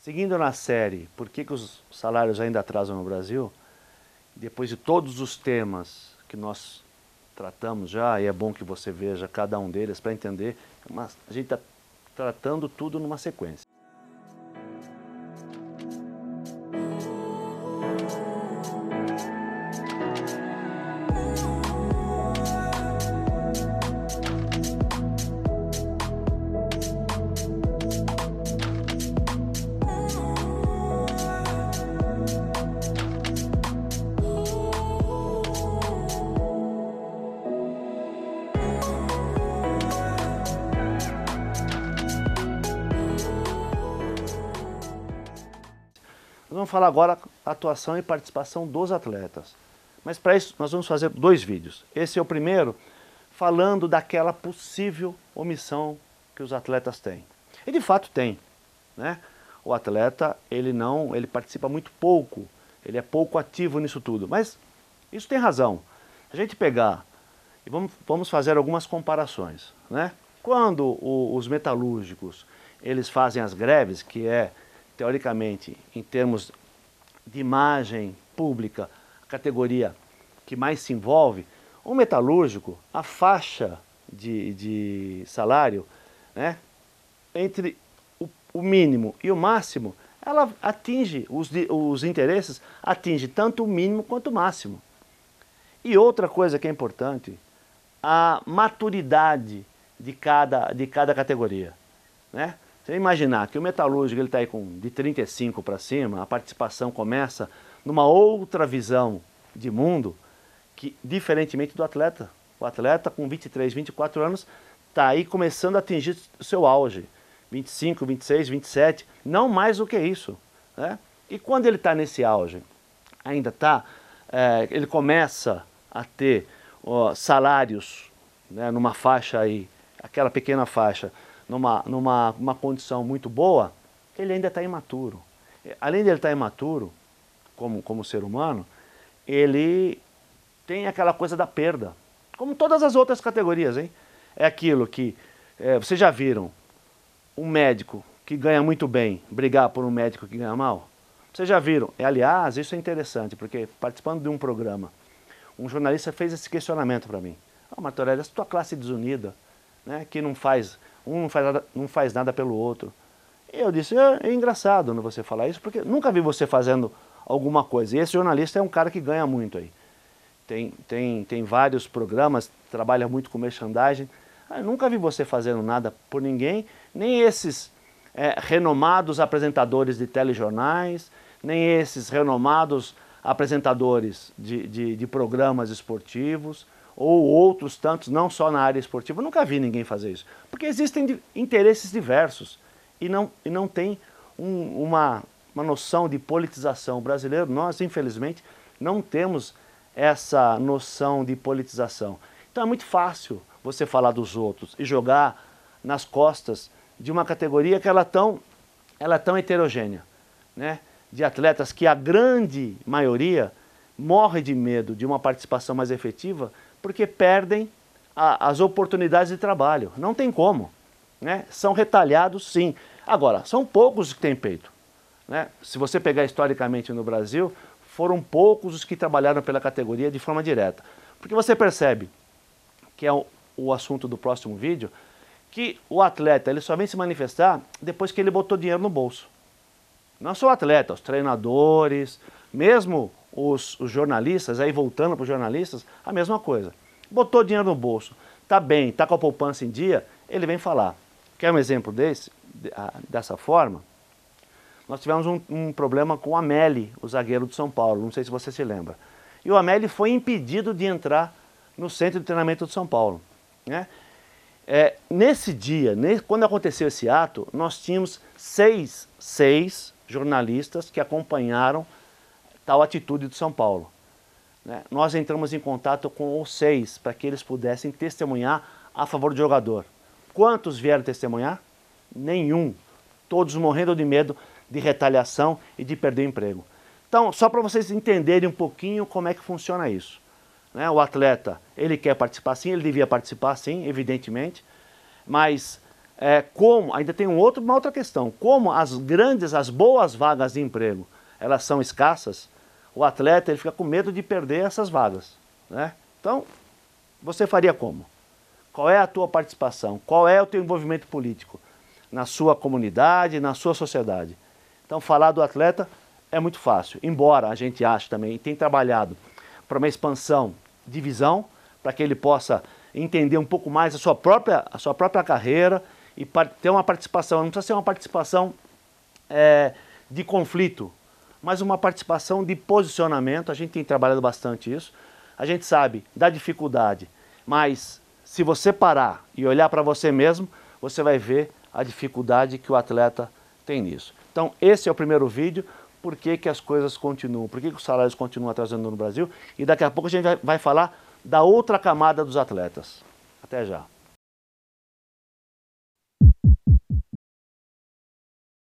Seguindo na série, por que, que os salários ainda atrasam no Brasil? Depois de todos os temas que nós tratamos já, e é bom que você veja cada um deles para entender, mas a gente está tratando tudo numa sequência. Nós vamos falar agora atuação e participação dos atletas. Mas para isso nós vamos fazer dois vídeos. Esse é o primeiro, falando daquela possível omissão que os atletas têm. E de fato tem. Né? O atleta, ele não, ele participa muito pouco, ele é pouco ativo nisso tudo. Mas isso tem razão. A gente pegar e vamos, vamos fazer algumas comparações. Né? Quando o, os metalúrgicos eles fazem as greves, que é teoricamente, em termos de imagem pública, a categoria que mais se envolve, o metalúrgico, a faixa de, de salário, né, entre o, o, mínimo e o máximo, ela atinge, os, os interesses atinge tanto o mínimo quanto o máximo. E outra coisa que é importante, a maturidade de cada, de cada categoria. Né? Você imaginar que o metalúrgico está aí com de 35 para cima, a participação começa numa outra visão de mundo, que diferentemente do atleta. O atleta com 23, 24 anos está aí começando a atingir o seu auge. 25, 26, 27, não mais do que isso. Né? E quando ele está nesse auge, ainda está, é, ele começa a ter ó, salários né, numa faixa aí, aquela pequena faixa, numa, numa uma condição muito boa, ele ainda está imaturo. Além de ele estar tá imaturo, como, como ser humano, ele tem aquela coisa da perda. Como todas as outras categorias, hein? É aquilo que, é, vocês já viram, um médico que ganha muito bem brigar por um médico que ganha mal? Vocês já viram? E, aliás, isso é interessante, porque participando de um programa, um jornalista fez esse questionamento para mim. Ah, oh, Martorelli, essa tua classe desunida, né, que não faz um não faz nada, não faz nada pelo outro. Eu disse, é, é engraçado você falar isso, porque nunca vi você fazendo alguma coisa. E esse jornalista é um cara que ganha muito aí. Tem, tem, tem vários programas, trabalha muito com merchandising. Eu nunca vi você fazendo nada por ninguém, nem esses é, renomados apresentadores de telejornais, nem esses renomados apresentadores de, de, de programas esportivos ou outros tantos, não só na área esportiva. Eu nunca vi ninguém fazer isso. Porque existem interesses diversos e não, e não tem um, uma, uma noção de politização. brasileira. nós, infelizmente, não temos essa noção de politização. Então é muito fácil você falar dos outros e jogar nas costas de uma categoria que ela é tão, ela é tão heterogênea, né? de atletas que a grande maioria morre de medo de uma participação mais efetiva porque perdem a, as oportunidades de trabalho. Não tem como. Né? São retalhados, sim. Agora, são poucos os que têm peito. Né? Se você pegar historicamente no Brasil, foram poucos os que trabalharam pela categoria de forma direta. Porque você percebe, que é o, o assunto do próximo vídeo, que o atleta ele só vem se manifestar depois que ele botou dinheiro no bolso. Não só o atleta, os treinadores, mesmo os, os jornalistas, aí voltando para os jornalistas, a mesma coisa. Botou dinheiro no bolso, tá bem, tá com a poupança em dia, ele vem falar. Quer um exemplo desse, dessa forma? Nós tivemos um, um problema com o Ameli, o zagueiro de São Paulo, não sei se você se lembra. E o Ameli foi impedido de entrar no centro de treinamento de São Paulo. Né? É, nesse dia, nesse, quando aconteceu esse ato, nós tínhamos seis, seis jornalistas que acompanharam tal atitude do São Paulo. Né? Nós entramos em contato com os seis para que eles pudessem testemunhar a favor do jogador. Quantos vieram testemunhar? Nenhum. Todos morrendo de medo de retaliação e de perder o emprego. Então, só para vocês entenderem um pouquinho como é que funciona isso. Né? O atleta, ele quer participar sim, ele devia participar sim, evidentemente, mas é, como, ainda tem um outro, uma outra questão, como as grandes, as boas vagas de emprego, elas são escassas, o atleta ele fica com medo de perder essas vagas. Né? Então, você faria como? Qual é a tua participação? Qual é o teu envolvimento político? Na sua comunidade, na sua sociedade. Então, falar do atleta é muito fácil, embora a gente ache também, e tem trabalhado para uma expansão de visão, para que ele possa entender um pouco mais a sua própria, a sua própria carreira e ter uma participação, não precisa ser uma participação é, de conflito, mas uma participação de posicionamento, a gente tem trabalhado bastante isso, a gente sabe da dificuldade, mas se você parar e olhar para você mesmo, você vai ver a dificuldade que o atleta tem nisso. Então esse é o primeiro vídeo, por que, que as coisas continuam, por que, que os salários continuam atrasando no Brasil, e daqui a pouco a gente vai, falar da outra camada dos atletas. Até já.